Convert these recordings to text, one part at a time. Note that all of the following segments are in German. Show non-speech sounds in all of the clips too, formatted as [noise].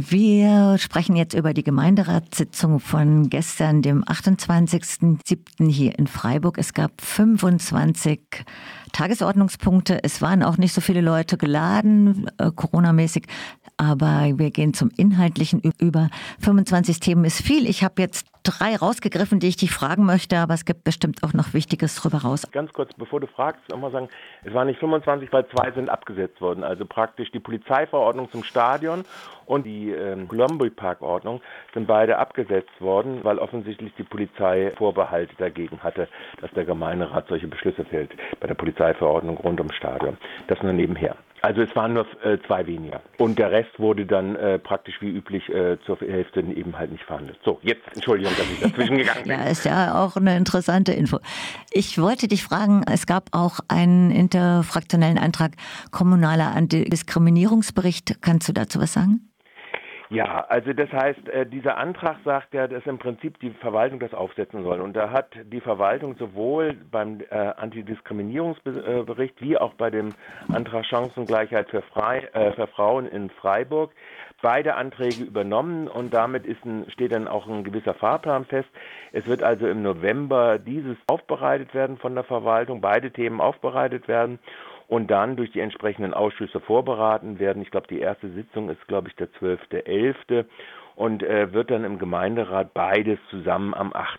Wir sprechen jetzt über die Gemeinderatssitzung von gestern, dem 28.07. hier in Freiburg. Es gab 25 Tagesordnungspunkte. Es waren auch nicht so viele Leute geladen, äh, Corona-mäßig. Aber wir gehen zum Inhaltlichen über. 25 Themen ist viel. Ich habe jetzt drei rausgegriffen, die ich dich fragen möchte, aber es gibt bestimmt auch noch Wichtiges drüber raus. Ganz kurz, bevor du fragst, nochmal sagen, es waren nicht 25, weil zwei sind abgesetzt worden. Also praktisch die Polizeiverordnung zum Stadion und die ähm, Columbia-Park-Ordnung sind beide abgesetzt worden, weil offensichtlich die Polizei Vorbehalte dagegen hatte, dass der Gemeinderat solche Beschlüsse fällt bei der Polizeiverordnung rund ums Stadion. Das nur nebenher. Also es waren nur äh, zwei weniger. Und der Rest wurde dann äh, praktisch wie üblich äh, zur Hälfte eben halt nicht verhandelt. So, jetzt Entschuldigung, dass ich dazwischen [laughs] gegangen bin. ja, ist ja auch eine interessante Info. Ich wollte dich fragen, es gab auch einen interfraktionellen Antrag kommunaler Antidiskriminierungsbericht. Kannst du dazu was sagen? Ja, also das heißt, äh, dieser Antrag sagt ja, dass im Prinzip die Verwaltung das aufsetzen soll. Und da hat die Verwaltung sowohl beim äh, Antidiskriminierungsbericht wie auch bei dem Antrag Chancengleichheit für, Frei, äh, für Frauen in Freiburg beide Anträge übernommen und damit ist ein, steht dann auch ein gewisser Fahrplan fest. Es wird also im November dieses aufbereitet werden von der Verwaltung, beide Themen aufbereitet werden und dann durch die entsprechenden Ausschüsse vorberaten werden. Ich glaube, die erste Sitzung ist, glaube ich, der 12.11 und äh, wird dann im Gemeinderat beides zusammen am 8.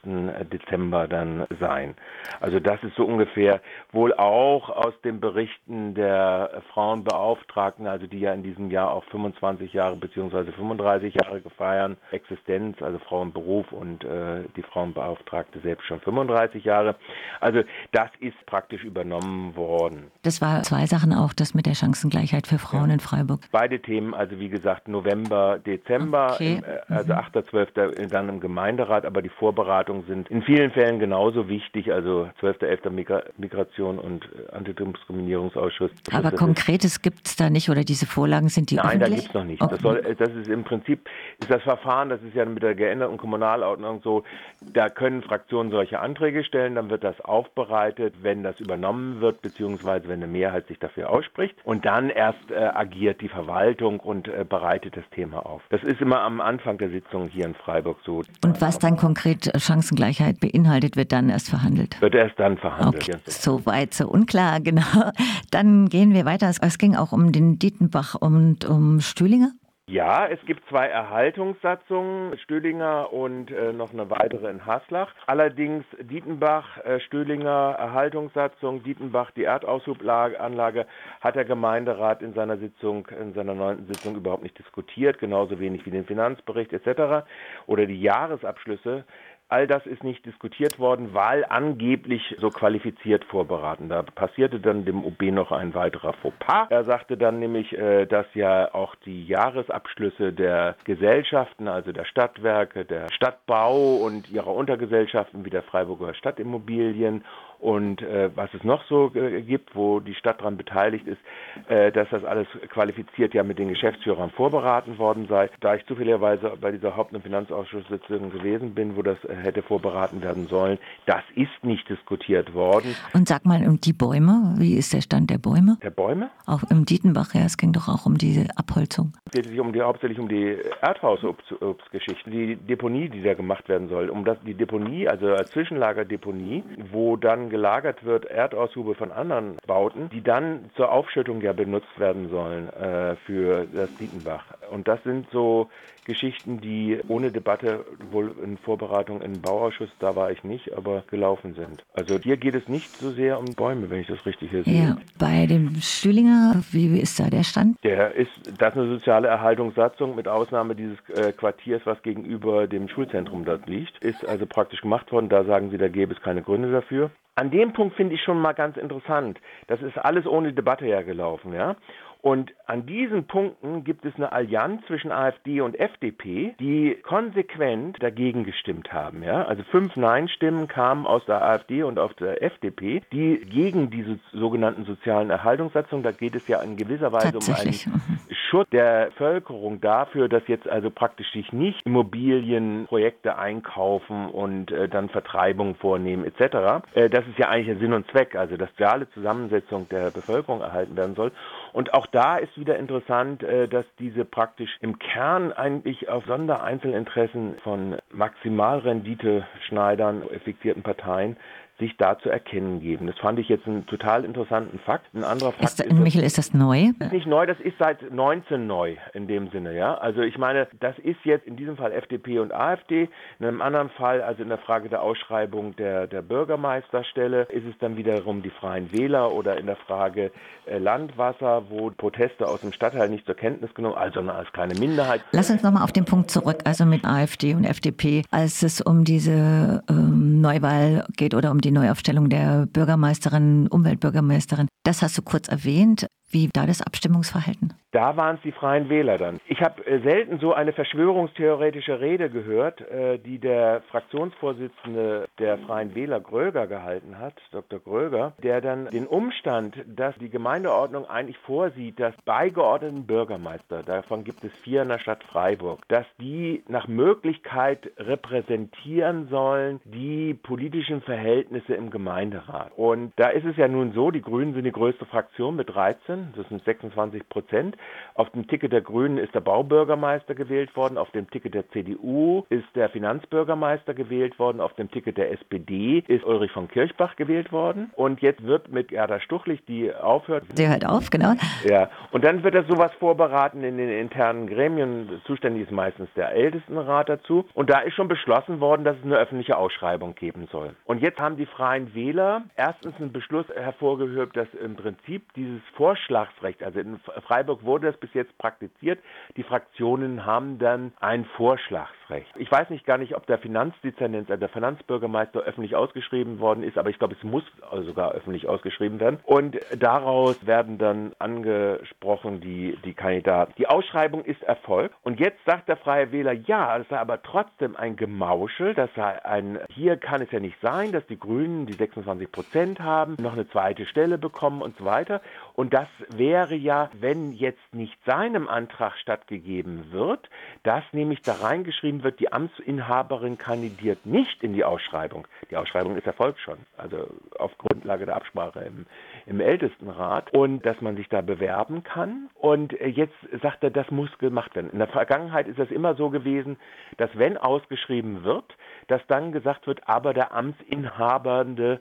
Dezember dann sein. Also das ist so ungefähr wohl auch aus den Berichten der Frauenbeauftragten, also die ja in diesem Jahr auch 25 Jahre bzw. 35 Jahre gefeiern, Existenz, also Frauenberuf und äh, die Frauenbeauftragte selbst schon 35 Jahre. Also das ist praktisch übernommen worden. Das war zwei Sachen auch, das mit der Chancengleichheit für Frauen ja. in Freiburg. Beide Themen, also wie gesagt November, Dezember. Okay. Im, äh, also 8.12. Mhm. dann im Gemeinderat, aber die Vorbereitungen sind in vielen Fällen genauso wichtig, also 12.11. Migra Migration und äh, Antidiskriminierungsausschuss. Aber Konkretes gibt es da nicht oder diese Vorlagen sind die Nein, öffentlich? da gibt es noch nicht. Okay. Das, soll, das ist im Prinzip, ist das Verfahren, das ist ja mit der geänderten Kommunalordnung so, da können Fraktionen solche Anträge stellen, dann wird das aufbereitet, wenn das übernommen wird, beziehungsweise wenn eine Mehrheit sich dafür ausspricht und dann erst äh, agiert die Verwaltung und äh, bereitet das Thema auf. Das ist immer am Anfang Anfang der Sitzung hier in Freiburg so. Und was dann konkret äh, Chancengleichheit beinhaltet, wird dann erst verhandelt? Wird erst dann verhandelt. Okay. So weit, so unklar, [laughs] genau. Dann gehen wir weiter. Es ging auch um den Dietenbach und um Stühlinger. Ja, es gibt zwei Erhaltungssatzungen, Stöhlinger und äh, noch eine weitere in Haslach. Allerdings Dietenbach, äh, Stöhlinger Erhaltungssatzung, Dietenbach die Erdaushublanlage hat der Gemeinderat in seiner Sitzung, in seiner neunten Sitzung überhaupt nicht diskutiert, genauso wenig wie den Finanzbericht etc. oder die Jahresabschlüsse All das ist nicht diskutiert worden, weil angeblich so qualifiziert vorberaten. Da passierte dann dem OB noch ein weiterer Fauxpas. Er sagte dann nämlich, äh, dass ja auch die Jahresabschlüsse der Gesellschaften, also der Stadtwerke, der Stadtbau und ihrer Untergesellschaften wie der Freiburger Stadtimmobilien und äh, was es noch so äh, gibt, wo die Stadt daran beteiligt ist, äh, dass das alles qualifiziert ja mit den Geschäftsführern vorberaten worden sei. Da ich zufälligerweise bei dieser Haupt- und Finanzausschusssitzung gewesen bin, wo das äh, hätte vorberaten werden sollen, das ist nicht diskutiert worden. Und sag mal, um die Bäume, wie ist der Stand der Bäume? Der Bäume? Auch im Dietenbach, ja, es ging doch auch um diese Abholzung. Es geht sich um die, hauptsächlich um die Erdhausobstgeschichte, die Deponie, die da gemacht werden soll. Um das, die Deponie, also Zwischenlagerdeponie, wo dann gelagert wird, Erdaushube von anderen Bauten, die dann zur Aufschüttung ja benutzt werden sollen äh, für das Dietenbach. Und das sind so Geschichten, die ohne Debatte wohl in Vorbereitung im Bauausschuss, da war ich nicht, aber gelaufen sind. Also hier geht es nicht so sehr um Bäume, wenn ich das richtig hier sehe. Ja, bei dem Stühlinger, wie ist da der Stand? Der ist, das ist eine soziale Erhaltungssatzung mit Ausnahme dieses äh, Quartiers, was gegenüber dem Schulzentrum dort liegt, ist also praktisch gemacht worden. Da sagen sie, da gäbe es keine Gründe dafür. An dem Punkt finde ich schon mal ganz interessant. Das ist alles ohne Debatte hergelaufen, ja. Und an diesen Punkten gibt es eine Allianz zwischen AfD und FDP, die konsequent dagegen gestimmt haben. Ja? Also fünf Nein-Stimmen kamen aus der AfD und aus der FDP, die gegen diese sogenannten sozialen Erhaltungssatzungen, da geht es ja in gewisser Weise um einen mhm. Schutz der Bevölkerung dafür, dass jetzt also praktisch sich nicht Immobilienprojekte einkaufen und äh, dann Vertreibungen vornehmen etc. Äh, das ist ja eigentlich der Sinn und Zweck, also dass soziale Zusammensetzung der Bevölkerung erhalten werden soll. Und auch da ist wieder interessant, äh, dass diese praktisch im Kern eigentlich auf Sondereinzelinteressen von Maximalrendite-Schneidern, fixierten Parteien sich da zu erkennen geben. Das fand ich jetzt einen total interessanten Fakt. Ein anderer Fakt ist, ist Michael, ist das neu? Ist nicht neu, das ist seit 19 neu in dem Sinne, ja. Also ich meine, das ist jetzt in diesem Fall FDP und AfD. In einem anderen Fall, also in der Frage der Ausschreibung der, der Bürgermeisterstelle, ist es dann wiederum die Freien Wähler oder in der Frage äh, Landwasser, wo Proteste aus dem Stadtteil nicht zur Kenntnis genommen, also als kleine Minderheit. Lass uns nochmal auf den Punkt zurück, also mit AfD und FDP, als es um diese ähm, Neuwahl geht oder um die die Neuaufstellung der Bürgermeisterin, Umweltbürgermeisterin. Das hast du kurz erwähnt. Wie da das Abstimmungsverhalten? Da waren es die Freien Wähler dann. Ich habe äh, selten so eine verschwörungstheoretische Rede gehört, äh, die der Fraktionsvorsitzende der Freien Wähler Gröger gehalten hat, Dr. Gröger, der dann den Umstand, dass die Gemeindeordnung eigentlich vorsieht, dass beigeordneten Bürgermeister, davon gibt es vier in der Stadt Freiburg, dass die nach Möglichkeit repräsentieren sollen die politischen Verhältnisse im Gemeinderat. Und da ist es ja nun so, die Grünen sind die größte Fraktion mit 13 das sind 26 Prozent. Auf dem Ticket der Grünen ist der Baubürgermeister gewählt worden, auf dem Ticket der CDU ist der Finanzbürgermeister gewählt worden, auf dem Ticket der SPD ist Ulrich von Kirchbach gewählt worden und jetzt wird mit Gerda Stuchlich, die aufhört. Sie hört auf, genau. Ja, und dann wird das sowas vorberaten in den internen Gremien. Zuständig ist meistens der Ältestenrat dazu. Und da ist schon beschlossen worden, dass es eine öffentliche Ausschreibung geben soll. Und jetzt haben die Freien Wähler erstens einen Beschluss hervorgehoben, dass im Prinzip dieses Vorschlag Vorschlagsrecht. Also in Freiburg wurde das bis jetzt praktiziert. Die Fraktionen haben dann ein Vorschlagsrecht. Ich weiß nicht gar nicht, ob der Finanzdezernent, also der Finanzbürgermeister öffentlich ausgeschrieben worden ist, aber ich glaube, es muss sogar öffentlich ausgeschrieben werden. Und daraus werden dann angesprochen die, die Kandidaten. Die Ausschreibung ist erfolgt. Und jetzt sagt der Freie Wähler, ja, es sei aber trotzdem ein Gemauschel. Das sei ein, hier kann es ja nicht sein, dass die Grünen die 26 Prozent haben, noch eine zweite Stelle bekommen und so weiter. Und das wäre ja, wenn jetzt nicht seinem Antrag stattgegeben wird, dass nämlich da reingeschrieben wird, die Amtsinhaberin kandidiert nicht in die Ausschreibung. Die Ausschreibung ist erfolgt schon, also auf Grundlage der Absprache im, im Ältestenrat und dass man sich da bewerben kann. Und jetzt sagt er, das muss gemacht werden. In der Vergangenheit ist es immer so gewesen, dass wenn ausgeschrieben wird, dass dann gesagt wird, aber der Amtsinhabende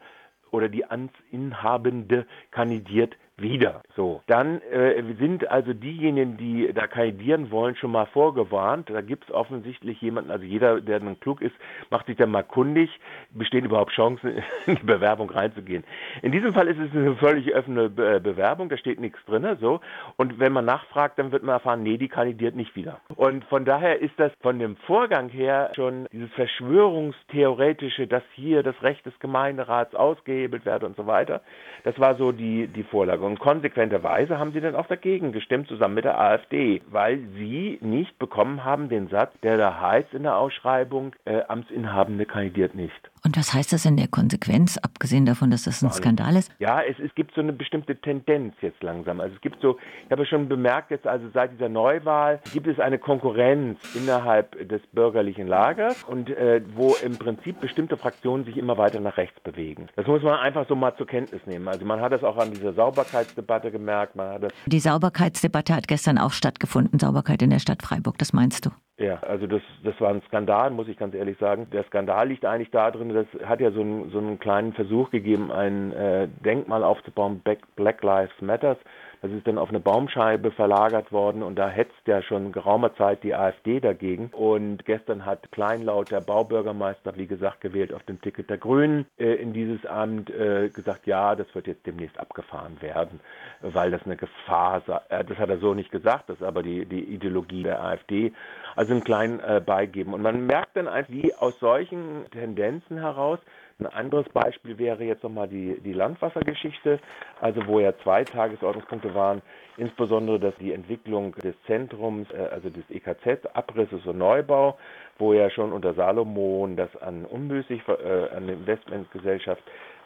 oder die Amtsinhabende kandidiert wieder. So, dann äh, sind also diejenigen, die da kandidieren wollen, schon mal vorgewarnt. Da gibt es offensichtlich jemanden, also jeder, der dann klug ist, macht sich dann mal kundig, bestehen überhaupt Chancen, [laughs] in die Bewerbung reinzugehen. In diesem Fall ist es eine völlig offene Be äh, Bewerbung, da steht nichts drin, so. Und wenn man nachfragt, dann wird man erfahren, nee, die kandidiert nicht wieder. Und von daher ist das von dem Vorgang her schon dieses Verschwörungstheoretische, dass hier das Recht des Gemeinderats ausgehebelt werde und so weiter. Das war so die, die Vorlage. Und konsequenterweise haben sie dann auch dagegen gestimmt, zusammen mit der AfD, weil sie nicht bekommen haben den Satz, der da heißt in der Ausschreibung, äh, Amtsinhabende kandidiert nicht. Und was heißt das in der Konsequenz, abgesehen davon, dass das ein Skandal ist? Ja, es, es gibt so eine bestimmte Tendenz jetzt langsam. Also es gibt so, ich habe schon bemerkt, jetzt also seit dieser Neuwahl gibt es eine Konkurrenz innerhalb des bürgerlichen Lagers und äh, wo im Prinzip bestimmte Fraktionen sich immer weiter nach rechts bewegen. Das muss man einfach so mal zur Kenntnis nehmen. Also man hat das auch an dieser Sauberkeitsdebatte gemerkt. Man hat Die Sauberkeitsdebatte hat gestern auch stattgefunden, Sauberkeit in der Stadt Freiburg, das meinst du? Ja, also das, das war ein Skandal, muss ich ganz ehrlich sagen. Der Skandal liegt eigentlich darin, das hat ja so einen, so einen kleinen Versuch gegeben, ein äh, Denkmal aufzubauen, Black Lives Matters. Das ist dann auf eine Baumscheibe verlagert worden und da hetzt ja schon geraumer Zeit die AfD dagegen. Und gestern hat Kleinlaut der Baubürgermeister, wie gesagt, gewählt auf dem Ticket der Grünen äh, in dieses Amt äh, gesagt, ja, das wird jetzt demnächst abgefahren werden, weil das eine Gefahr sei. Äh, das hat er so nicht gesagt, das ist aber die, die Ideologie der AfD. Also einen kleinen äh, beigeben. Und man merkt dann einfach, wie aus solchen Tendenzen heraus ein anderes Beispiel wäre jetzt nochmal die, die Landwassergeschichte, also wo ja zwei Tagesordnungspunkte waren, insbesondere dass die Entwicklung des Zentrums, äh, also des EKZ, Abrisses und Neubau, wo ja schon unter Salomon das an unmüßig, äh, an Investmentgesellschaft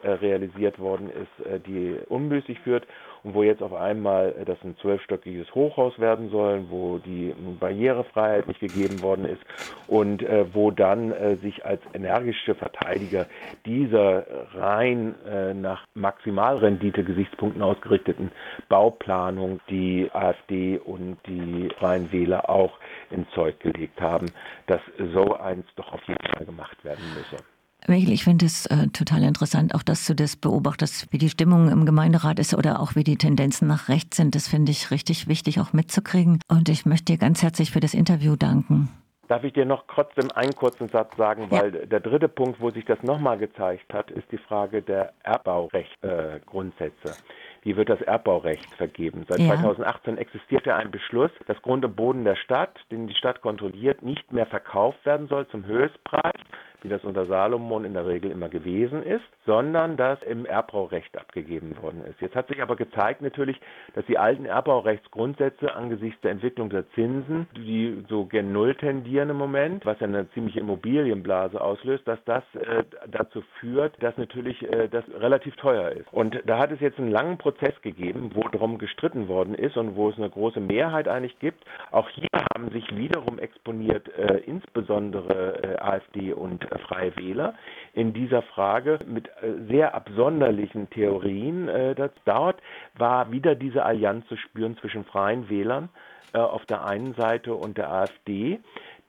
realisiert worden ist, äh, die unmüßig führt und wo jetzt auf einmal das ein zwölfstöckiges Hochhaus werden soll, wo die Barrierefreiheit nicht gegeben worden ist und äh, wo dann äh, sich als energische Verteidiger dieser rein äh, nach Maximalrendite-Gesichtspunkten ausgerichteten Bauplanung die AfD und die Freien Wähler auch ins Zeug gelegt haben, dass so eins doch auf jeden Fall gemacht werden müsse. Ich finde es äh, total interessant, auch dass du das beobachtest, wie die Stimmung im Gemeinderat ist oder auch wie die Tendenzen nach rechts sind. Das finde ich richtig wichtig auch mitzukriegen. Und ich möchte dir ganz herzlich für das Interview danken. Darf ich dir noch trotzdem einen kurzen Satz sagen, weil ja. der dritte Punkt, wo sich das nochmal gezeigt hat, ist die Frage der Erbbaurechtgrundsätze. Äh, wie wird das Erbbaurecht vergeben? Seit ja. 2018 existierte ein Beschluss, dass Grund und Boden der Stadt, den die Stadt kontrolliert, nicht mehr verkauft werden soll zum Höchstpreis, wie das unter Salomon in der Regel immer gewesen ist, sondern dass im Erbbaurecht abgegeben worden ist. Jetzt hat sich aber gezeigt natürlich, dass die alten Erbbaurechtsgrundsätze angesichts der Entwicklung der Zinsen, die so gen Null tendieren im Moment, was ja eine ziemliche Immobilienblase auslöst, dass das äh, dazu führt, dass natürlich äh, das relativ teuer ist. Und da hat es jetzt einen langen Prozess gegeben, wo darum gestritten worden ist und wo es eine große Mehrheit eigentlich gibt. Auch hier haben sich wiederum exponiert, äh, insbesondere äh, AfD und Freie Wähler in dieser Frage mit äh, sehr absonderlichen Theorien. Äh, das dort war wieder diese Allianz zu spüren zwischen Freien Wählern äh, auf der einen Seite und der AfD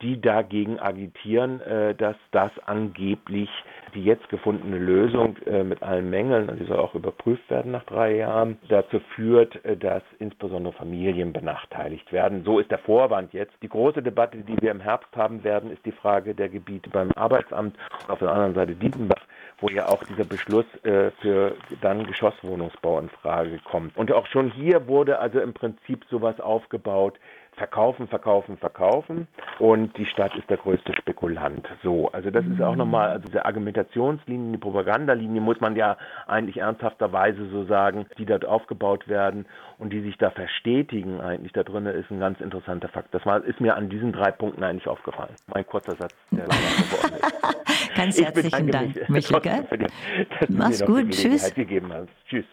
die dagegen agitieren, äh, dass das angeblich die jetzt gefundene Lösung äh, mit allen Mängeln, und die soll auch überprüft werden nach drei Jahren, dazu führt, äh, dass insbesondere Familien benachteiligt werden. So ist der Vorwand jetzt. Die große Debatte, die wir im Herbst haben werden, ist die Frage der Gebiete beim Arbeitsamt und auf der anderen Seite Dietenbach, wo ja auch dieser Beschluss für dann Geschosswohnungsbau in Frage kommt. Und auch schon hier wurde also im Prinzip sowas aufgebaut, verkaufen, verkaufen, verkaufen und die Stadt ist der größte Spekulant. So, also das ist auch nochmal, also diese Argumentationslinie, die Propagandalinie muss man ja eigentlich ernsthafterweise so sagen, die dort aufgebaut werden und die sich da verstetigen eigentlich da drin, ist ein ganz interessanter Fakt. Das war, ist mir an diesen drei Punkten eigentlich aufgefallen. Mein kurzer Satz, der [laughs] geworden ist. Ganz herzlichen Dank, Michael. Mach's gut, tschüss. Tschüss.